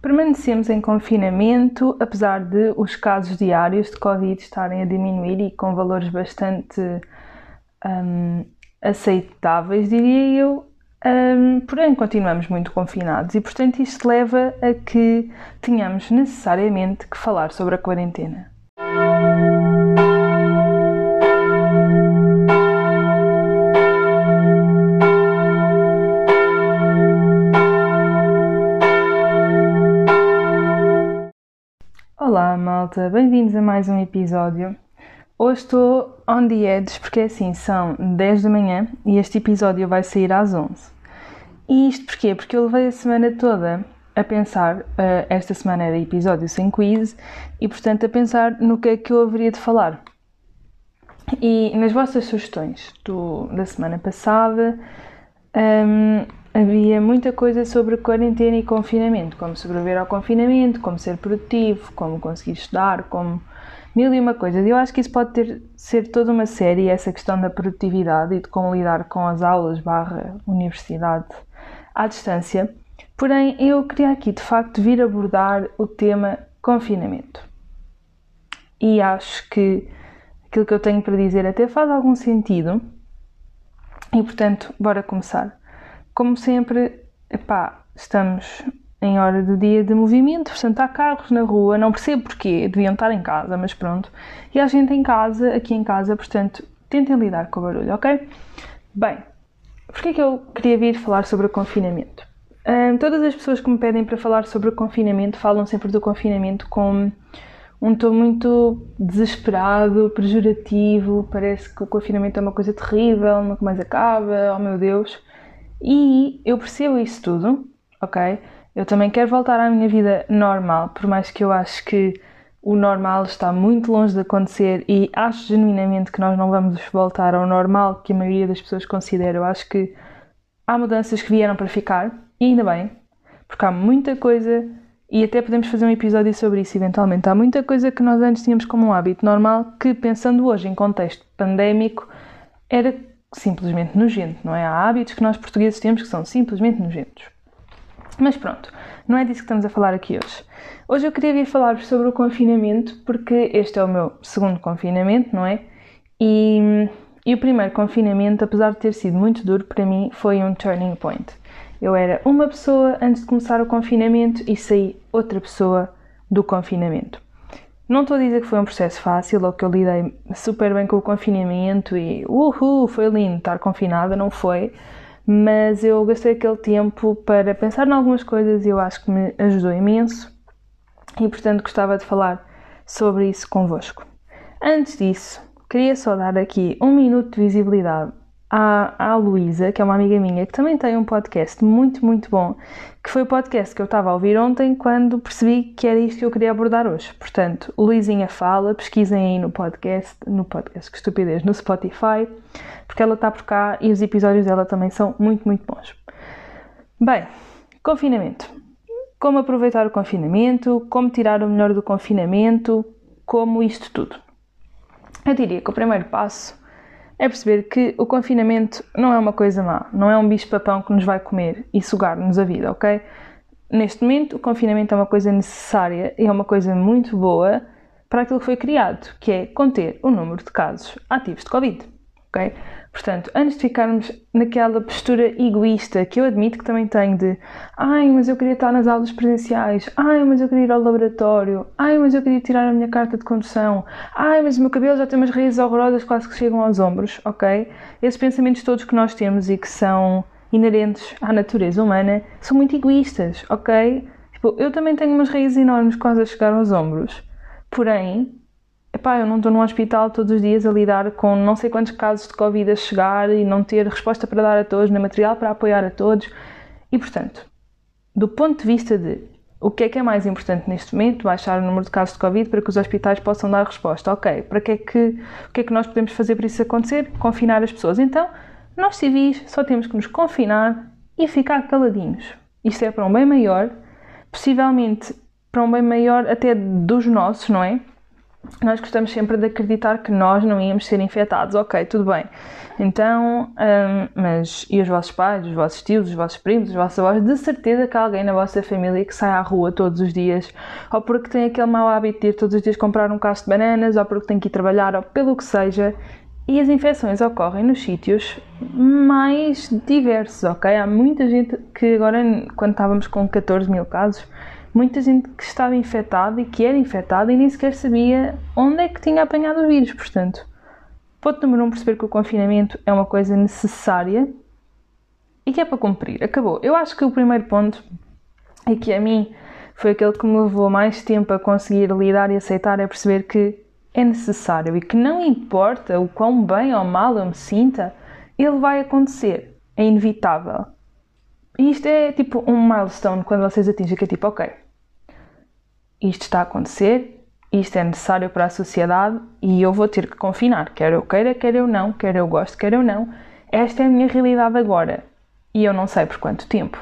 Permanecemos em confinamento, apesar de os casos diários de Covid estarem a diminuir e com valores bastante um, aceitáveis, diria eu. Um, porém, continuamos muito confinados e, portanto, isto leva a que tenhamos necessariamente que falar sobre a quarentena. Malta, bem-vindos a mais um episódio. Hoje estou on the edge porque assim são 10 da manhã e este episódio vai sair às 11. E isto porquê? Porque eu levei a semana toda a pensar, uh, esta semana era episódio sem quiz, e portanto a pensar no que é que eu haveria de falar. E nas vossas sugestões do, da semana passada um, havia muita coisa sobre quarentena e confinamento, como sobreviver ao confinamento, como ser produtivo, como conseguir estudar, como mil e uma coisas. Eu acho que isso pode ter, ser toda uma série, essa questão da produtividade e de como lidar com as aulas barra universidade à distância. Porém, eu queria aqui de facto vir abordar o tema confinamento. E acho que aquilo que eu tenho para dizer até faz algum sentido. E portanto, bora começar. Como sempre, epá, estamos em hora do dia de movimento, portanto há carros na rua, não percebo porquê, deviam estar em casa, mas pronto. E há gente em casa, aqui em casa, portanto tentem lidar com o barulho, ok? Bem, porquê que eu queria vir falar sobre o confinamento? Um, todas as pessoas que me pedem para falar sobre o confinamento falam sempre do confinamento com um tom muito desesperado, pejorativo, parece que o confinamento é uma coisa terrível, nunca mais acaba, oh meu Deus. E eu percebo isso tudo, ok? Eu também quero voltar à minha vida normal, por mais que eu acho que o normal está muito longe de acontecer e acho genuinamente que nós não vamos voltar ao normal que a maioria das pessoas considera. Eu acho que há mudanças que vieram para ficar e ainda bem, porque há muita coisa e até podemos fazer um episódio sobre isso eventualmente. Há muita coisa que nós antes tínhamos como um hábito normal que, pensando hoje em contexto pandémico, era simplesmente nojento, não é? Há hábitos que nós portugueses temos que são simplesmente nojentos. Mas pronto, não é disso que estamos a falar aqui hoje. Hoje eu queria vir falar sobre o confinamento, porque este é o meu segundo confinamento, não é? E, e o primeiro confinamento, apesar de ter sido muito duro para mim, foi um turning point. Eu era uma pessoa antes de começar o confinamento e saí outra pessoa do confinamento. Não estou a dizer que foi um processo fácil ou que eu lidei super bem com o confinamento e uhul, foi lindo estar confinada, não foi. Mas eu gastei aquele tempo para pensar em algumas coisas e eu acho que me ajudou imenso e, portanto, gostava de falar sobre isso convosco. Antes disso, queria só dar aqui um minuto de visibilidade à, à Luísa, que é uma amiga minha, que também tem um podcast muito, muito bom, que foi o podcast que eu estava a ouvir ontem quando percebi que era isto que eu queria abordar hoje. Portanto, Luizinha Fala, pesquisem aí no podcast, no podcast, que estupidez, no Spotify, porque ela está por cá e os episódios dela também são muito, muito bons. Bem, confinamento. Como aproveitar o confinamento, como tirar o melhor do confinamento, como isto tudo. Eu diria que o primeiro passo é perceber que o confinamento não é uma coisa má, não é um bicho-papão que nos vai comer e sugar-nos a vida, ok? Neste momento, o confinamento é uma coisa necessária e é uma coisa muito boa para aquilo que foi criado, que é conter o número de casos ativos de Covid, Portanto, antes de ficarmos naquela postura egoísta que eu admito que também tenho de ai, mas eu queria estar nas aulas presenciais, ai, mas eu queria ir ao laboratório, ai, mas eu queria tirar a minha carta de condução, ai, mas o meu cabelo já tem umas raízes horrorosas quase que chegam aos ombros, ok? Esses pensamentos todos que nós temos e que são inerentes à natureza humana são muito egoístas, ok? Tipo, eu também tenho umas raízes enormes quase a chegar aos ombros, porém, epá, eu não estou num hospital todos os dias a lidar com não sei quantos casos de Covid a chegar e não ter resposta para dar a todos, nem material para apoiar a todos. E, portanto, do ponto de vista de o que é que é mais importante neste momento, baixar o número de casos de Covid para que os hospitais possam dar resposta. Ok, para que é que, o que é que nós podemos fazer para isso acontecer? Confinar as pessoas. Então, nós civis só temos que nos confinar e ficar caladinhos. Isto é para um bem maior, possivelmente para um bem maior até dos nossos, não é? Nós gostamos sempre de acreditar que nós não íamos ser infectados. Ok, tudo bem. Então, hum, mas e os vossos pais, os vossos tios, os vossos primos, os vossos avós? De certeza que há alguém na vossa família que sai à rua todos os dias, ou porque tem aquele mau hábito de ir todos os dias comprar um cacho de bananas, ou porque tem que ir trabalhar, ou pelo que seja. E as infecções ocorrem nos sítios mais diversos, ok? Há muita gente que agora, quando estávamos com 14 mil casos, muita gente que estava infectada e que era infectada e nem sequer sabia onde é que tinha apanhado o vírus. Portanto, ponto número um, perceber que o confinamento é uma coisa necessária e que é para cumprir. Acabou. Eu acho que o primeiro ponto e que a mim foi aquele que me levou mais tempo a conseguir lidar e aceitar é perceber que é necessário e que não importa o quão bem ou mal eu me sinta, ele vai acontecer. É inevitável. E isto é tipo um milestone quando vocês atingem que é tipo, ok, isto está a acontecer, isto é necessário para a sociedade e eu vou ter que confinar, quer eu queira, quer eu não, quer eu goste, quer eu não. Esta é a minha realidade agora e eu não sei por quanto tempo.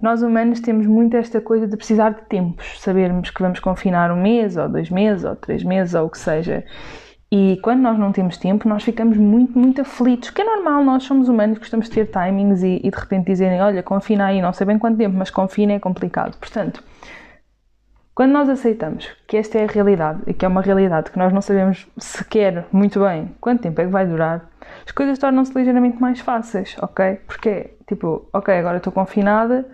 Nós humanos temos muito esta coisa de precisar de tempos, sabermos que vamos confinar um mês, ou dois meses, ou três meses, ou o que seja. E quando nós não temos tempo, nós ficamos muito, muito aflitos, que é normal, nós somos humanos, gostamos de ter timings e, e de repente dizerem: Olha, confina aí, não sei bem quanto tempo, mas confina é complicado. Portanto, quando nós aceitamos que esta é a realidade e que é uma realidade que nós não sabemos sequer muito bem quanto tempo é que vai durar, as coisas tornam-se ligeiramente mais fáceis, ok? Porque, tipo, ok, agora estou confinada,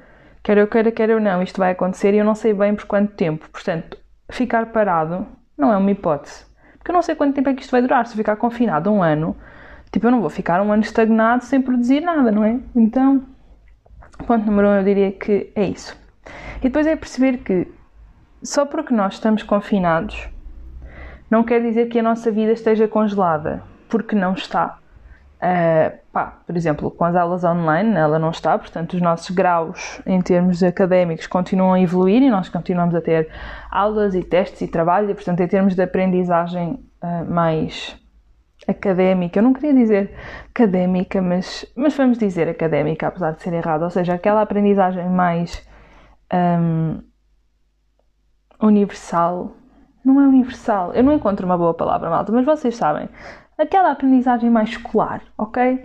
quer eu queira, quer eu não, isto vai acontecer e eu não sei bem por quanto tempo. Portanto, ficar parado não é uma hipótese porque eu não sei quanto tempo é que isto vai durar. Se eu ficar confinado um ano, tipo, eu não vou ficar um ano estagnado sem produzir nada, não é? Então, ponto número um, eu diria que é isso. E depois é perceber que só porque nós estamos confinados não quer dizer que a nossa vida esteja congelada, porque não está. Uh, pá, por exemplo, com as aulas online, ela não está, portanto, os nossos graus em termos académicos continuam a evoluir e nós continuamos a ter aulas e testes e trabalho, e, portanto, em termos de aprendizagem uh, mais académica, eu não queria dizer académica, mas, mas vamos dizer académica, apesar de ser errado, ou seja, aquela aprendizagem mais um, universal. Não é universal, eu não encontro uma boa palavra, malta, mas vocês sabem aquela aprendizagem mais escolar, ok?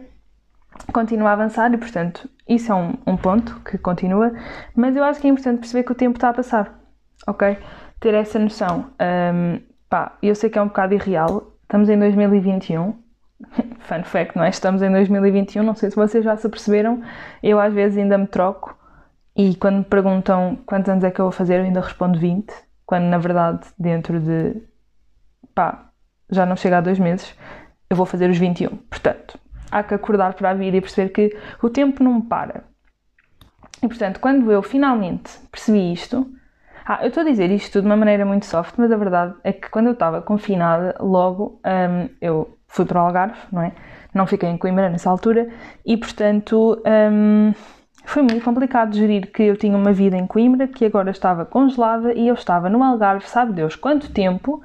Continua a avançar e, portanto, isso é um, um ponto que continua, mas eu acho que é importante perceber que o tempo está a passar, ok? Ter essa noção. Um, pá, eu sei que é um bocado irreal, estamos em 2021, fun fact, não é? Estamos em 2021, não sei se vocês já se perceberam, eu às vezes ainda me troco e quando me perguntam quantos anos é que eu vou fazer, eu ainda respondo 20, quando na verdade dentro de pá, já não chega a dois meses, eu vou fazer os 21. Portanto, há que acordar para a vida e perceber que o tempo não para. E portanto, quando eu finalmente percebi isto, ah, eu estou a dizer isto de uma maneira muito soft, mas a verdade é que quando eu estava confinada, logo um, eu fui para o Algarve, não é? Não fiquei em Coimbra nessa altura e portanto um, foi muito complicado gerir que eu tinha uma vida em Coimbra que agora estava congelada e eu estava no Algarve, sabe Deus quanto tempo,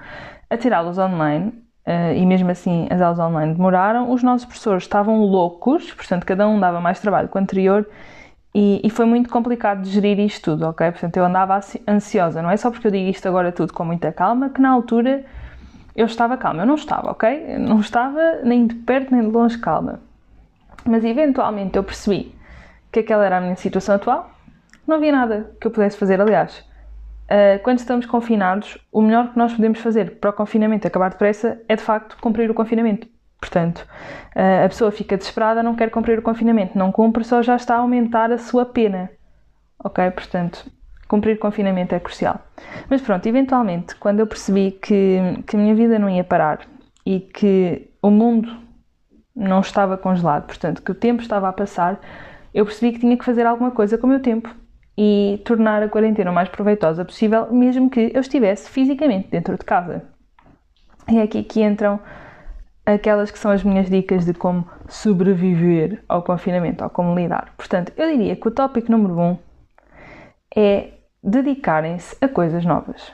a tirá-los online uh, e mesmo assim as aulas online demoraram, os nossos professores estavam loucos, portanto cada um dava mais trabalho que o anterior e, e, foi muito complicado gerir isto tudo, ok? Portanto eu andava ansiosa, não é só porque eu digo isto agora tudo com muita calma, que na altura eu estava calma, eu não estava, ok? Eu não estava nem de perto nem de longe calma. Mas eventualmente eu percebi que aquela era a minha situação atual, não havia nada que eu pudesse fazer, aliás. Uh, quando estamos confinados, o melhor que nós podemos fazer para o confinamento acabar depressa é de facto cumprir o confinamento. Portanto, uh, a pessoa fica desesperada, não quer cumprir o confinamento, não cumpre, só já está a aumentar a sua pena. Ok? Portanto, cumprir o confinamento é crucial. Mas pronto, eventualmente, quando eu percebi que, que a minha vida não ia parar e que o mundo não estava congelado, portanto, que o tempo estava a passar, eu percebi que tinha que fazer alguma coisa com o meu tempo e tornar a quarentena o mais proveitosa possível, mesmo que eu estivesse fisicamente dentro de casa. E é aqui que entram aquelas que são as minhas dicas de como sobreviver ao confinamento, ou como lidar. Portanto, eu diria que o tópico número um é dedicarem-se a coisas novas.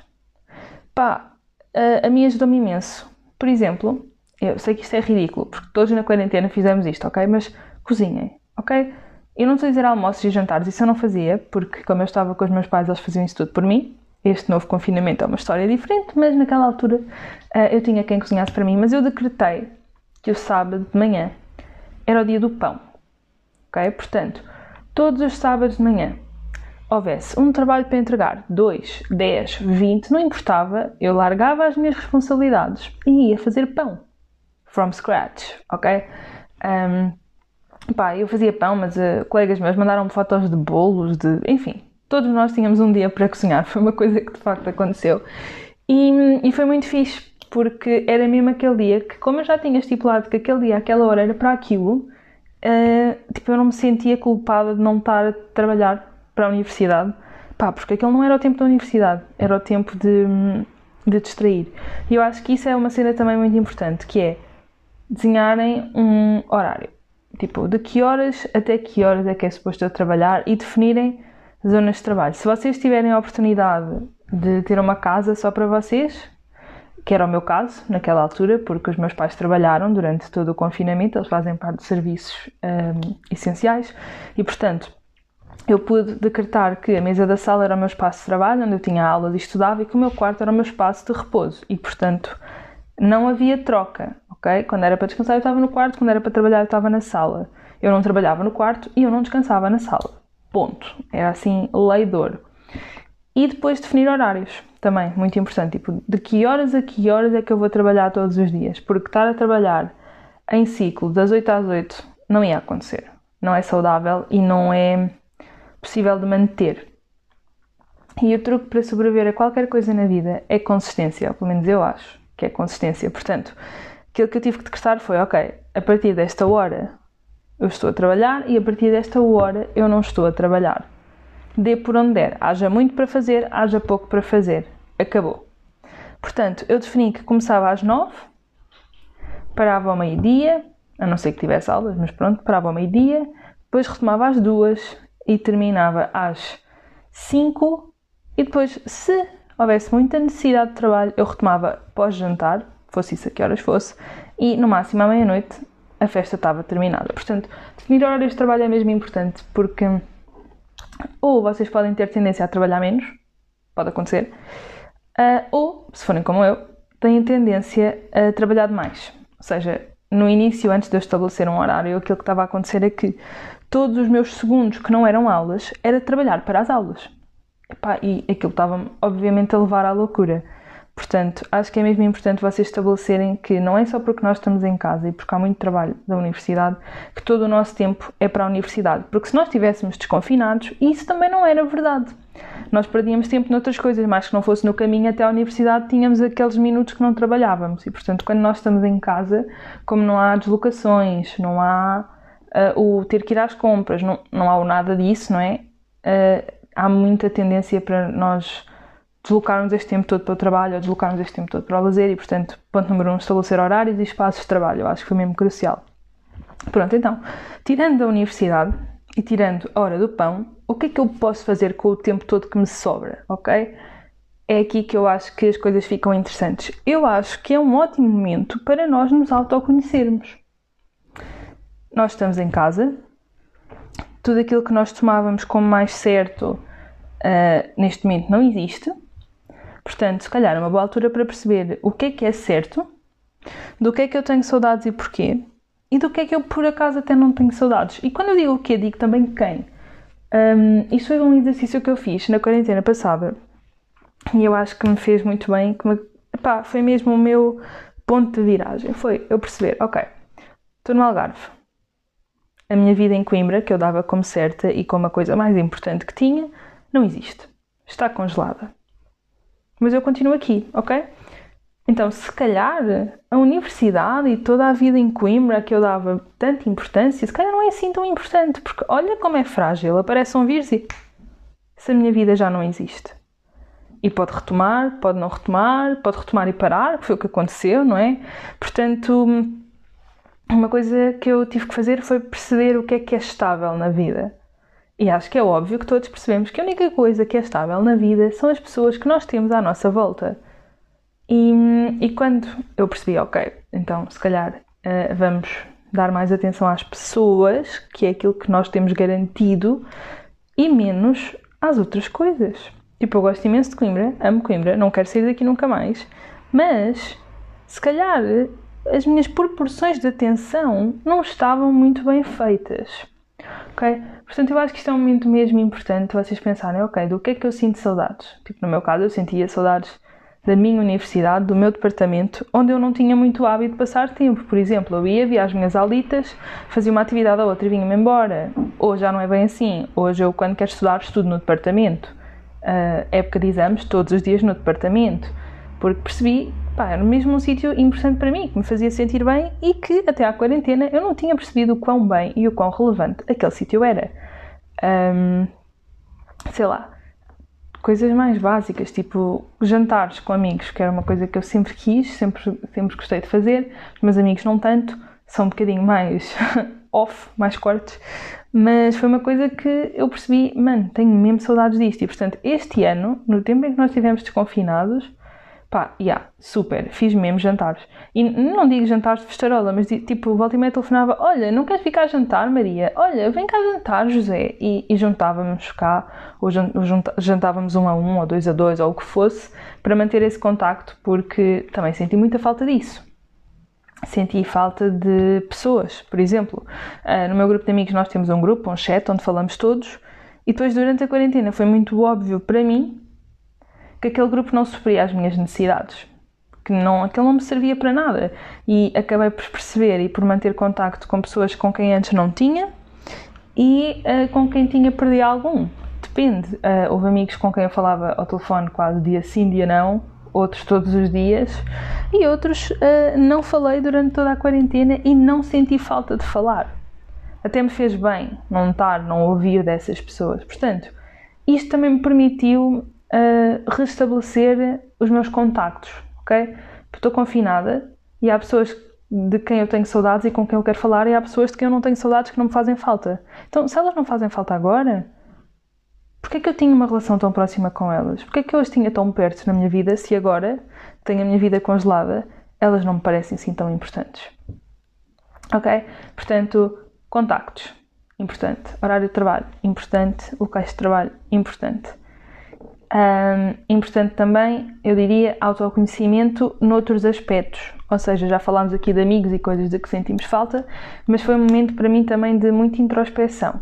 Pá, a, a mim ajudou-me imenso. Por exemplo, eu sei que isto é ridículo, porque todos na quarentena fizemos isto, ok? Mas cozinhem, ok? Eu não estou a dizer almoços e jantares, isso eu não fazia, porque como eu estava com os meus pais, eles faziam isso tudo por mim. este novo confinamento é uma história diferente, mas naquela altura uh, eu tinha quem cozinhasse para mim. Mas eu decretei que o sábado de manhã era o dia do pão. Ok? Portanto, todos os sábados de manhã houvesse um trabalho para entregar, 2, 10, 20, não importava, eu largava as minhas responsabilidades e ia fazer pão. From scratch, ok? Um, pá, eu fazia pão, mas uh, colegas meus mandaram-me fotos de bolos, de. enfim, todos nós tínhamos um dia para cozinhar, foi uma coisa que de facto aconteceu. E, e foi muito fixe, porque era mesmo aquele dia que, como eu já tinha estipulado que aquele dia, aquela hora era para aquilo, uh, tipo, eu não me sentia culpada de não estar a trabalhar para a universidade, pá, porque aquele não era o tempo da universidade, era o tempo de, de distrair. E eu acho que isso é uma cena também muito importante, que é desenharem um horário. Tipo, de que horas até que horas é que é suposto eu trabalhar e definirem zonas de trabalho. Se vocês tiverem a oportunidade de ter uma casa só para vocês, que era o meu caso naquela altura, porque os meus pais trabalharam durante todo o confinamento, eles fazem parte de serviços um, essenciais e, portanto, eu pude decretar que a mesa da sala era o meu espaço de trabalho, onde eu tinha aulas e estudava, e que o meu quarto era o meu espaço de repouso. E, portanto, não havia troca, ok? Quando era para descansar, eu estava no quarto, quando era para trabalhar, eu estava na sala. Eu não trabalhava no quarto e eu não descansava na sala. Ponto. Era assim, lei de ouro. E depois definir horários, também, muito importante. Tipo, de que horas a que horas é que eu vou trabalhar todos os dias? Porque estar a trabalhar em ciclo das 8 às 8 não ia acontecer. Não é saudável e não é possível de manter. E o truque para sobreviver a qualquer coisa na vida é consistência, pelo menos eu acho que é consistência. Portanto, aquilo que eu tive que decretar foi: ok, a partir desta hora eu estou a trabalhar e a partir desta hora eu não estou a trabalhar. Dê por onde der, haja muito para fazer, haja pouco para fazer. Acabou. Portanto, eu defini que começava às nove, parava ao meio-dia, a não ser que tivesse aulas, mas pronto, parava ao meio-dia, depois retomava às duas, e terminava às 5 e depois, se houvesse muita necessidade de trabalho, eu retomava pós-jantar, fosse isso a que horas fosse, e no máximo à meia-noite a festa estava terminada. Portanto, definir horários de trabalho é mesmo importante porque ou vocês podem ter tendência a trabalhar menos, pode acontecer, uh, ou, se forem como eu, têm tendência a trabalhar demais. Ou seja, no início, antes de eu estabelecer um horário, aquilo que estava a acontecer é que todos os meus segundos que não eram aulas era trabalhar para as aulas. Epá, e aquilo estava-me, obviamente, a levar à loucura. Portanto, acho que é mesmo importante vocês estabelecerem que não é só porque nós estamos em casa e porque há muito trabalho da universidade que todo o nosso tempo é para a universidade. Porque se nós estivéssemos desconfinados, isso também não era verdade. Nós perdíamos tempo noutras coisas, mas que não fosse no caminho até à universidade, tínhamos aqueles minutos que não trabalhávamos. E, portanto, quando nós estamos em casa, como não há deslocações, não há uh, o ter que ir às compras, não, não há nada disso, não é? Uh, há muita tendência para nós deslocarmos este tempo todo para o trabalho ou deslocarmos este tempo todo para o lazer e, portanto, ponto número um, estabelecer horários e espaços de trabalho. Eu acho que foi mesmo crucial. Pronto, então, tirando da universidade e tirando a hora do pão, o que é que eu posso fazer com o tempo todo que me sobra, ok? É aqui que eu acho que as coisas ficam interessantes. Eu acho que é um ótimo momento para nós nos autoconhecermos nós estamos em casa, tudo aquilo que nós tomávamos como mais certo uh, neste momento não existe. Portanto, se calhar é uma boa altura para perceber o que é que é certo, do que é que eu tenho saudades e porquê, e do que é que eu por acaso até não tenho saudades. E quando eu digo o quê, digo também quem. Um, isso foi um exercício que eu fiz na quarentena passada e eu acho que me fez muito bem. Que me, epá, foi mesmo o meu ponto de viragem. Foi eu perceber, ok, estou no Algarve, a minha vida em Coimbra, que eu dava como certa e como a coisa mais importante que tinha, não existe. Está congelada. Mas eu continuo aqui, ok? Então, se calhar a universidade e toda a vida em Coimbra que eu dava tanta importância, se calhar não é assim tão importante, porque olha como é frágil. Aparece um vírus e se a minha vida já não existe. E pode retomar, pode não retomar, pode retomar e parar, que foi o que aconteceu, não é? Portanto, uma coisa que eu tive que fazer foi perceber o que é que é estável na vida. E acho que é óbvio que todos percebemos que a única coisa que é estável na vida são as pessoas que nós temos à nossa volta. E, e quando eu percebi, ok, então se calhar uh, vamos dar mais atenção às pessoas, que é aquilo que nós temos garantido, e menos às outras coisas. Tipo, eu gosto imenso de Coimbra, amo Coimbra, não quero sair daqui nunca mais, mas se calhar as minhas proporções de atenção não estavam muito bem feitas. Ok? Portanto, eu acho que isto é um momento mesmo importante vocês pensarem, ok, do que é que eu sinto saudades? Tipo, no meu caso, eu sentia saudades da minha universidade, do meu departamento, onde eu não tinha muito hábito de passar tempo. Por exemplo, eu ia, via as minhas aulitas, fazia uma atividade ou outra e vinha-me embora. Hoje já não é bem assim. Hoje eu, quando quero estudar, estudo no departamento. Uh, época de exames, todos os dias no departamento. Porque percebi, pá, era mesmo um sítio importante para mim, que me fazia sentir bem e que até à quarentena eu não tinha percebido o quão bem e o quão relevante aquele sítio era. Um, sei lá, coisas mais básicas, tipo jantares com amigos, que era uma coisa que eu sempre quis, sempre, sempre gostei de fazer. Os meus amigos não tanto, são um bocadinho mais off, mais cortes, mas foi uma coisa que eu percebi, mano, tenho mesmo saudades disto. E portanto, este ano, no tempo em que nós estivemos desconfinados, Pá, yeah, super, fiz mesmo jantares. E não digo jantares de festarola, mas tipo, volta e meia telefonava: Olha, não queres ficar a jantar, Maria? Olha, vem cá jantar, José. E, e juntávamos cá, ou jantávamos um a um, ou dois a dois, ou o que fosse, para manter esse contacto, porque também senti muita falta disso. Senti falta de pessoas, por exemplo. Uh, no meu grupo de amigos, nós temos um grupo, um chat, onde falamos todos, e depois, durante a quarentena, foi muito óbvio para mim que aquele grupo não supria as minhas necessidades, que não, aquele não me servia para nada. E acabei por perceber e por manter contacto com pessoas com quem antes não tinha e uh, com quem tinha perdido algum. Depende. Uh, houve amigos com quem eu falava ao telefone quase dia sim, dia não, outros todos os dias, e outros uh, não falei durante toda a quarentena e não senti falta de falar. Até me fez bem não estar, não ouvir dessas pessoas. Portanto, isto também me permitiu a restabelecer os meus contactos, ok? Estou confinada e há pessoas de quem eu tenho saudades e com quem eu quero falar e há pessoas de quem eu não tenho saudades que não me fazem falta. Então, se elas não fazem falta agora, porquê é que eu tinha uma relação tão próxima com elas? Porquê é que eu as tinha tão perto na minha vida se agora tenho a minha vida congelada, elas não me parecem assim tão importantes? Ok? Portanto, contactos, importante. Horário de trabalho, importante. Locais de trabalho, importante. Um, importante também, eu diria, autoconhecimento noutros aspectos. Ou seja, já falámos aqui de amigos e coisas de que sentimos falta, mas foi um momento para mim também de muita introspeção.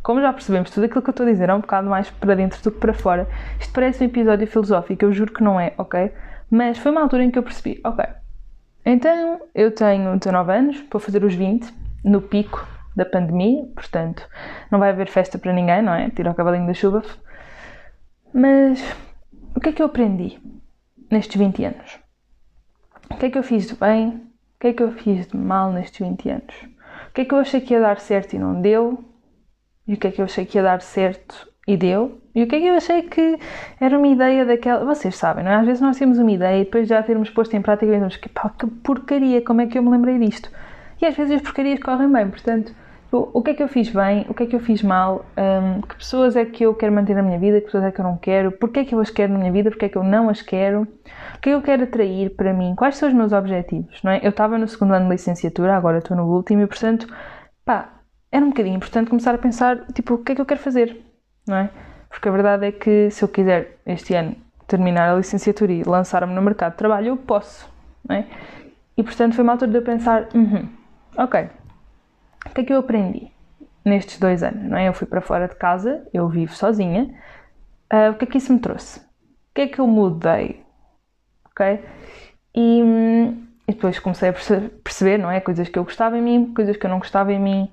Como já percebemos, tudo aquilo que eu estou a dizer é um bocado mais para dentro do que para fora. Isto parece um episódio filosófico, eu juro que não é, ok? Mas foi uma altura em que eu percebi, ok, então eu tenho 19 anos, vou fazer os 20, no pico da pandemia, portanto não vai haver festa para ninguém, não é? Tira o cavalinho da chuva, mas o que é que eu aprendi nestes 20 anos? O que é que eu fiz de bem? O que é que eu fiz de mal nestes 20 anos? O que é que eu achei que ia dar certo e não deu? E o que é que eu achei que ia dar certo e deu? E o que é que eu achei que era uma ideia daquela. Vocês sabem, não é? Às vezes nós temos uma ideia e depois já termos posto em prática e pensamos que pá, que porcaria, como é que eu me lembrei disto? E às vezes as porcarias correm bem, portanto o que é que eu fiz bem, o que é que eu fiz mal, um, que pessoas é que eu quero manter na minha vida, que pessoas é que eu não quero, porque é que eu as quero na minha vida, porque é que eu não as quero, o que é que eu quero atrair para mim, quais são os meus objetivos, não é? Eu estava no segundo ano de licenciatura, agora estou no último e, portanto, pá, era um bocadinho importante começar a pensar, tipo, o que é que eu quero fazer, não é? Porque a verdade é que se eu quiser este ano terminar a licenciatura e lançar-me no mercado de trabalho, eu posso, não é? E, portanto, foi uma altura de eu pensar, uhum, ok, o que é que eu aprendi nestes dois anos? Não é? Eu fui para fora de casa, eu vivo sozinha. Uh, o que é que isso me trouxe? O que é que eu mudei? Ok? E, e depois comecei a perceber, não é? Coisas que eu gostava em mim, coisas que eu não gostava em mim,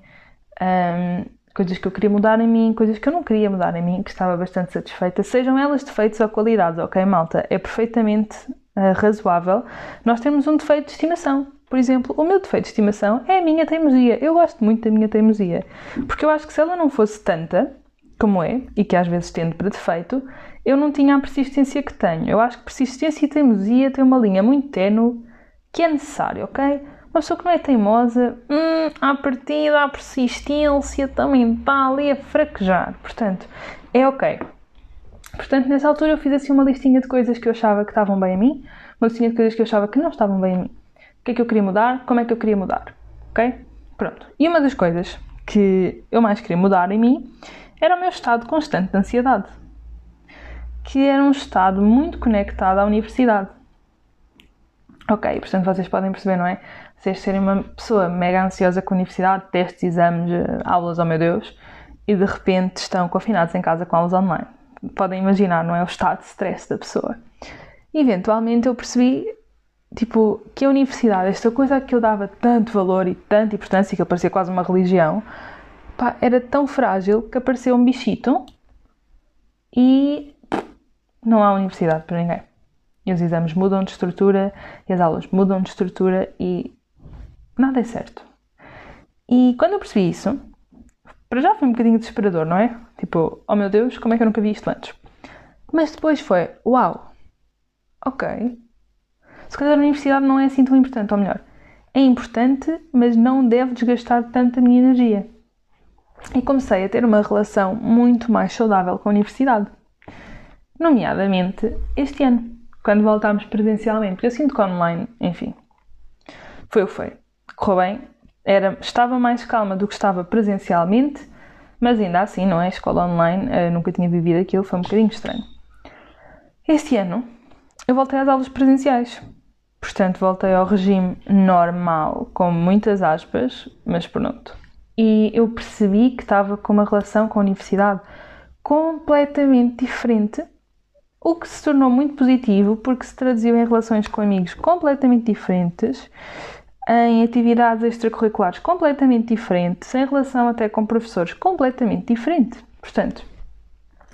um, coisas que eu queria mudar em mim, coisas que eu não queria mudar em mim, que estava bastante satisfeita, sejam elas defeitos ou qualidades, ok, malta? É perfeitamente uh, razoável nós termos um defeito de estimação. Por exemplo, o meu defeito de estimação é a minha teimosia. Eu gosto muito da minha teimosia. Porque eu acho que se ela não fosse tanta, como é, e que às vezes tendo para defeito, eu não tinha a persistência que tenho. Eu acho que persistência e teimosia têm uma linha muito ténue que é necessária, ok? Uma pessoa que não é teimosa, hum, à partida, a persistência também está ali a fraquejar. Portanto, é ok. Portanto, nessa altura eu fiz assim uma listinha de coisas que eu achava que estavam bem a mim, uma listinha de coisas que eu achava que não estavam bem a mim que é que eu queria mudar, como é que eu queria mudar, ok? Pronto. E uma das coisas que eu mais queria mudar em mim era o meu estado constante de ansiedade. que era um estado muito conectado à universidade. Ok, portanto vocês podem perceber, não é? Vocês serem uma pessoa mega ansiosa com a universidade, testes, exames, eh, aulas, oh meu Deus, e de repente estão confinados em casa com aulas online. Podem imaginar, não é? O estado de stress da pessoa. Eventualmente eu percebi, tipo, que a universidade, esta coisa que eu dava tanto valor e tanta importância, que ele parecia quase uma religião, pá, era tão frágil que apareceu um bichito e não há universidade para ninguém. E os exames mudam de estrutura, e as aulas mudam de estrutura e nada é certo. E quando eu percebi isso, para já foi um bocadinho desesperador, não é? Tipo, oh meu Deus, como é que eu nunca vi isto antes? Mas depois foi, uau, ok. Se calhar a universidade não é assim tão importante, ou melhor, é importante, mas não deve desgastar tanto a minha energia. E comecei a ter uma relação muito mais saudável com a universidade. Nomeadamente este ano, quando voltámos presencialmente, porque eu sinto que online, enfim, foi o que foi. Correu bem, era, estava mais calma do que estava presencialmente, mas ainda assim, não é? Escola online, uh, nunca tinha vivido aquilo, foi um bocadinho estranho. Este ano eu voltei às aulas presenciais, portanto voltei ao regime normal, com muitas aspas, mas pronto. E eu percebi que estava com uma relação com a universidade completamente diferente, o que se tornou muito positivo porque se traduziu em relações com amigos completamente diferentes em atividades extracurriculares completamente diferentes, em relação até com professores completamente diferentes. Portanto,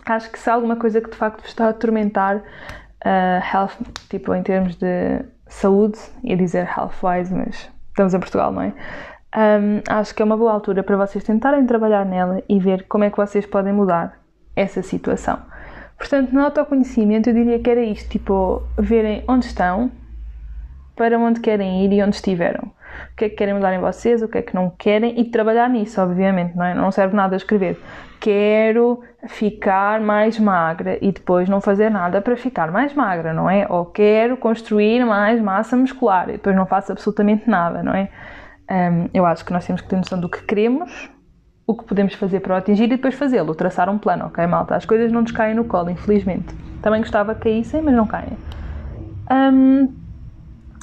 acho que se há alguma coisa que de facto está a atormentar uh, health, tipo em termos de saúde, ia dizer health-wise, mas estamos em Portugal, não é? Um, acho que é uma boa altura para vocês tentarem trabalhar nela e ver como é que vocês podem mudar essa situação. Portanto, no autoconhecimento eu diria que era isto, tipo, verem onde estão, para onde querem ir e onde estiveram. O que é que querem mudar em vocês, o que é que não querem e trabalhar nisso, obviamente, não é? Não serve nada escrever quero ficar mais magra e depois não fazer nada para ficar mais magra, não é? Ou quero construir mais massa muscular e depois não faço absolutamente nada, não é? Um, eu acho que nós temos que ter noção do que queremos, o que podemos fazer para o atingir e depois fazê-lo, traçar um plano, ok, malta? As coisas não nos caem no colo, infelizmente. Também gostava que caíssem, mas não caem. Um,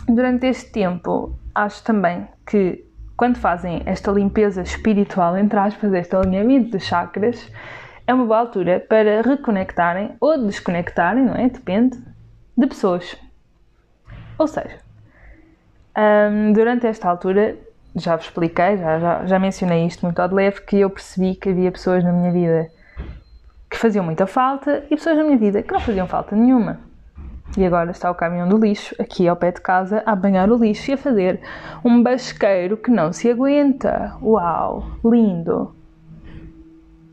durante este tempo, acho também que quando fazem esta limpeza espiritual, entre aspas, este alinhamento de chakras, é uma boa altura para reconectarem ou desconectarem, não é? Depende, de pessoas. Ou seja, um, durante esta altura, já vos expliquei, já, já, já mencionei isto muito ao de leve, que eu percebi que havia pessoas na minha vida que faziam muita falta e pessoas na minha vida que não faziam falta nenhuma. E agora está o caminhão do lixo aqui ao pé de casa a apanhar o lixo e a fazer um basqueiro que não se aguenta. Uau, lindo!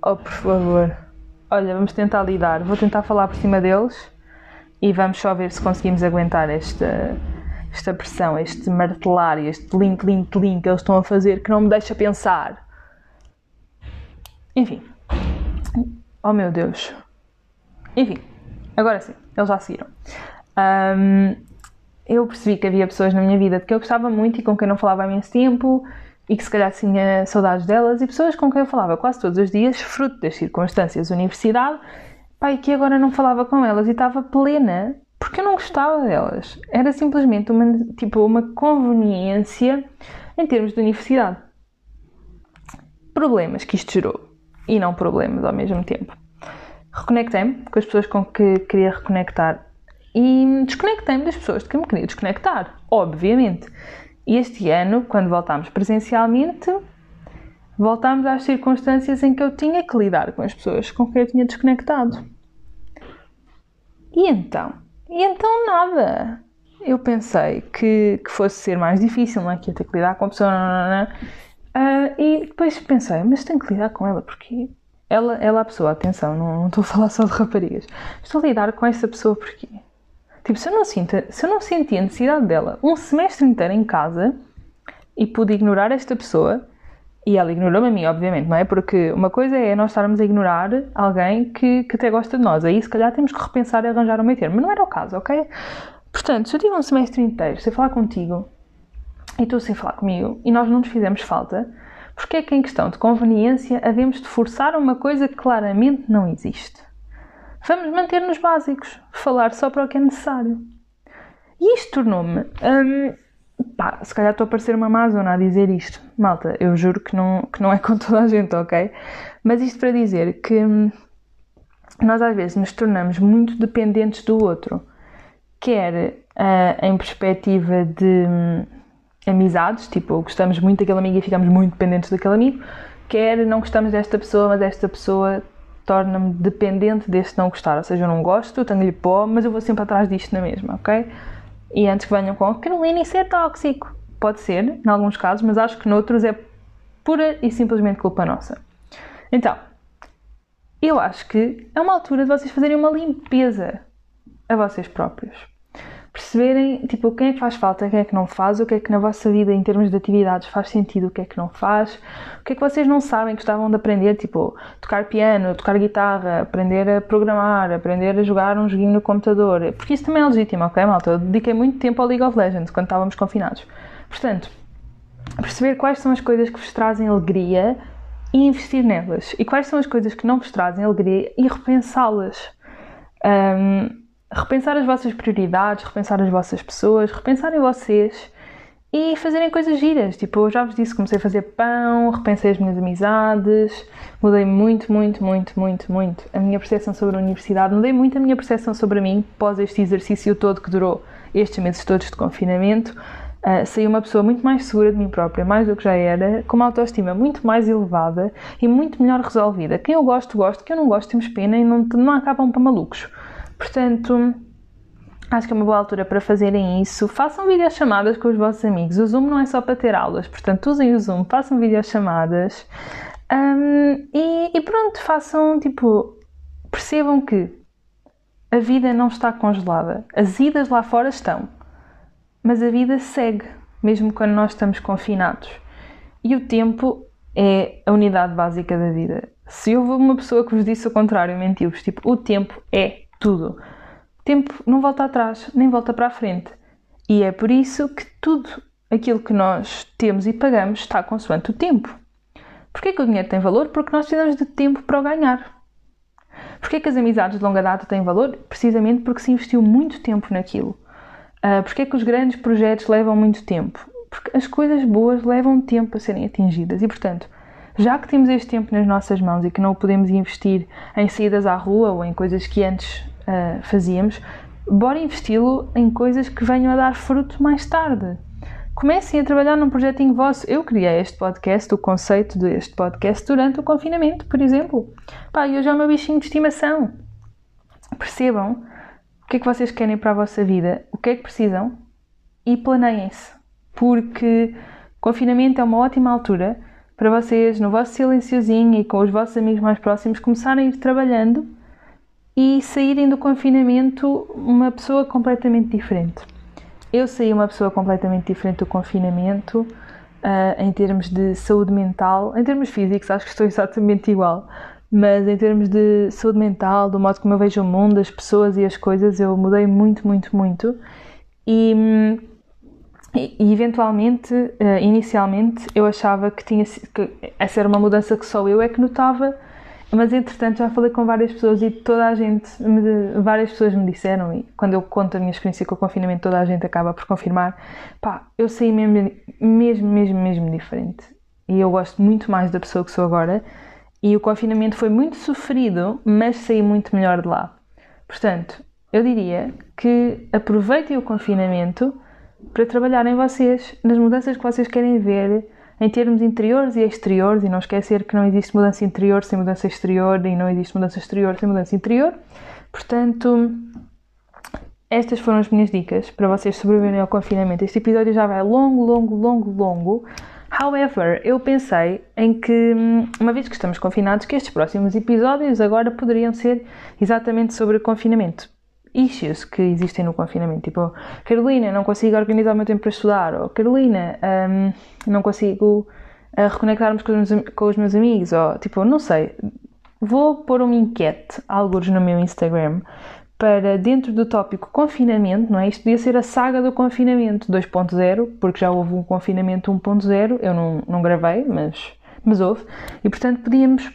Oh, por favor. Olha, vamos tentar lidar. Vou tentar falar por cima deles e vamos só ver se conseguimos aguentar esta, esta pressão, este martelar, este link, link, link que eles estão a fazer que não me deixa pensar. Enfim. Oh meu Deus. Enfim, agora sim. Eles já seguiram. Um, eu percebi que havia pessoas na minha vida de que eu gostava muito e com quem não falava há imenso tempo e que se calhar tinha saudades delas e pessoas com quem eu falava quase todos os dias, fruto das circunstâncias da universidade, pá, e que agora não falava com elas e estava plena porque eu não gostava delas. Era simplesmente uma, tipo, uma conveniência em termos de universidade. Problemas que isto gerou e não problemas ao mesmo tempo reconectei-me com as pessoas com que queria reconectar e desconectei-me das pessoas de que me queria desconectar, obviamente. E este ano, quando voltámos presencialmente, voltámos às circunstâncias em que eu tinha que lidar com as pessoas com quem eu tinha desconectado. E então? E então nada. Eu pensei que, que fosse ser mais difícil, não é? Que ia ter que lidar com a pessoa. Não, não, não. Uh, e depois pensei, mas tenho que lidar com ela, porque ela, ela é a pessoa, atenção, não, não estou a falar só de raparigas. Estou a lidar com essa pessoa porque, tipo, se eu não, sinto, se eu não senti a necessidade dela um semestre inteiro em casa e pude ignorar esta pessoa, e ela ignorou-me a mim, obviamente, não é? Porque uma coisa é nós estarmos a ignorar alguém que, que até gosta de nós. Aí, se calhar, temos que repensar e arranjar um meio termo. Mas não era o caso, ok? Portanto, se eu tive um semestre inteiro sem falar contigo e tu sem falar comigo e nós não nos fizemos falta, porque é que, em questão de conveniência, havemos de forçar uma coisa que claramente não existe? Vamos manter-nos básicos, falar só para o que é necessário. E isto tornou-me. Hum, pá, se calhar estou a parecer uma Amazona a dizer isto. Malta, eu juro que não, que não é com toda a gente, ok? Mas isto para dizer que hum, nós às vezes nos tornamos muito dependentes do outro, quer uh, em perspectiva de hum, amizades, tipo, gostamos muito daquele amigo e ficamos muito dependentes daquele amigo, quer não gostamos desta pessoa, mas esta pessoa torna-me dependente deste não gostar. Ou seja, eu não gosto, tenho-lhe pó, mas eu vou sempre atrás disto na mesma, ok? E antes que venham com Carolina, isso é tóxico. Pode ser, em alguns casos, mas acho que noutros é pura e simplesmente culpa nossa. Então, eu acho que é uma altura de vocês fazerem uma limpeza a vocês próprios perceberem tipo quem é que faz falta, quem é que não faz, o que é que na vossa vida em termos de atividades faz sentido, o que é que não faz, o que é que vocês não sabem que estavam de aprender, tipo tocar piano, tocar guitarra, aprender a programar, aprender a jogar um joguinho no computador, porque isso também é legítimo, ok malta? Eu dediquei muito tempo ao League of Legends quando estávamos confinados. Portanto, perceber quais são as coisas que vos trazem alegria e investir nelas, e quais são as coisas que não vos trazem alegria e repensá-las. Um, repensar as vossas prioridades, repensar as vossas pessoas, repensar em vocês e fazerem coisas giras. Tipo, eu já vos disse, comecei a fazer pão, repensei as minhas amizades, mudei muito, muito, muito, muito, muito a minha percepção sobre a universidade, mudei muito a minha percepção sobre mim pós este exercício todo que durou estes meses todos de confinamento. Uh, saí uma pessoa muito mais segura de mim própria, mais do que já era, com uma autoestima muito mais elevada e muito melhor resolvida. Quem eu gosto, gosto, quem eu não gosto, temos pena e não, não acabam para malucos. Portanto, acho que é uma boa altura para fazerem isso. Façam videochamadas com os vossos amigos. O Zoom não é só para ter aulas, portanto, usem o Zoom, façam videochamadas. Um, e, e pronto, façam tipo. Percebam que a vida não está congelada. As idas lá fora estão, mas a vida segue, mesmo quando nós estamos confinados. E o tempo é a unidade básica da vida. Se houve uma pessoa que vos disse o contrário, mentiu-vos. Tipo, o tempo é tudo. Tempo não volta atrás, nem volta para a frente. E é por isso que tudo aquilo que nós temos e pagamos está consoante o tempo. Porquê que o dinheiro tem valor? Porque nós precisamos de tempo para o ganhar. Porquê que as amizades de longa data têm valor? Precisamente porque se investiu muito tempo naquilo. Uh, Porquê que os grandes projetos levam muito tempo? Porque as coisas boas levam tempo a serem atingidas e, portanto, já que temos este tempo nas nossas mãos e que não o podemos investir em saídas à rua ou em coisas que antes uh, fazíamos, bora investi-lo em coisas que venham a dar fruto mais tarde. Comecem a trabalhar num projetinho vosso. Eu criei este podcast, o conceito deste podcast, durante o confinamento, por exemplo. Pá, e hoje é o meu bichinho de estimação. Percebam o que é que vocês querem para a vossa vida, o que é que precisam e planeiem-se. Porque confinamento é uma ótima altura para vocês, no vosso silenciozinho e com os vossos amigos mais próximos, começarem a ir trabalhando e saírem do confinamento uma pessoa completamente diferente. Eu saí uma pessoa completamente diferente do confinamento uh, em termos de saúde mental, em termos físicos, acho que estou exatamente igual, mas em termos de saúde mental, do modo como eu vejo o mundo, as pessoas e as coisas, eu mudei muito, muito, muito. E, e eventualmente, uh, inicialmente, eu achava que, tinha, que essa era uma mudança que só eu é que notava mas entretanto já falei com várias pessoas e toda a gente, me, várias pessoas me disseram, e quando eu conto a minha experiência com o confinamento, toda a gente acaba por confirmar, pá, eu saí mesmo, mesmo, mesmo, mesmo diferente. E eu gosto muito mais da pessoa que sou agora. E o confinamento foi muito sofrido, mas saí muito melhor de lá. Portanto, eu diria que aproveitem o confinamento para trabalhar em vocês, nas mudanças que vocês querem ver em termos interiores e exteriores, e não esquecer que não existe mudança interior sem mudança exterior e não existe mudança exterior sem mudança interior. Portanto, estas foram as minhas dicas para vocês sobreviverem ao confinamento. Este episódio já vai longo, longo, longo, longo. However, eu pensei em que, uma vez que estamos confinados, que estes próximos episódios agora poderiam ser exatamente sobre confinamento issues que existem no confinamento. Tipo, Carolina, não consigo organizar o meu tempo para estudar. Ou Carolina, um, não consigo uh, reconectar-me com, os meus, com os meus amigos. Ou, tipo, não sei. Vou pôr uma enquete, alguns no meu Instagram, para dentro do tópico confinamento, não é? Isto podia ser a saga do confinamento 2.0, porque já houve um confinamento 1.0. Eu não, não gravei, mas, mas houve. E, portanto, podíamos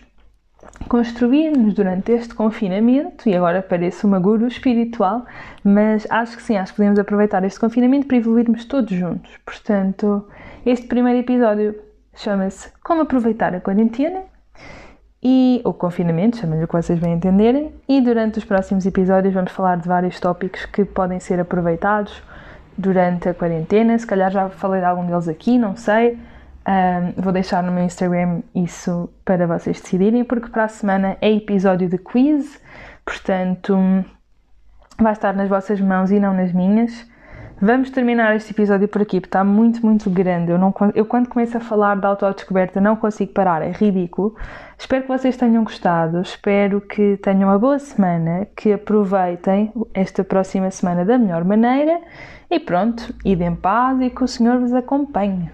construir-nos durante este confinamento, e agora pareço uma guru espiritual, mas acho que sim, acho que podemos aproveitar este confinamento para evoluirmos todos juntos. Portanto, este primeiro episódio chama-se Como Aproveitar a Quarentena e o confinamento, chama-lhe o que vocês bem entenderem, e durante os próximos episódios vamos falar de vários tópicos que podem ser aproveitados durante a quarentena. Se calhar já falei de algum deles aqui, não sei. Um, vou deixar no meu Instagram isso para vocês decidirem, porque para a semana é episódio de quiz, portanto vai estar nas vossas mãos e não nas minhas. Vamos terminar este episódio por aqui, porque está muito, muito grande. Eu, não, eu quando começo a falar de autodescoberta não consigo parar, é ridículo. Espero que vocês tenham gostado, espero que tenham uma boa semana, que aproveitem esta próxima semana da melhor maneira e pronto, idem em paz e que o Senhor vos acompanhe.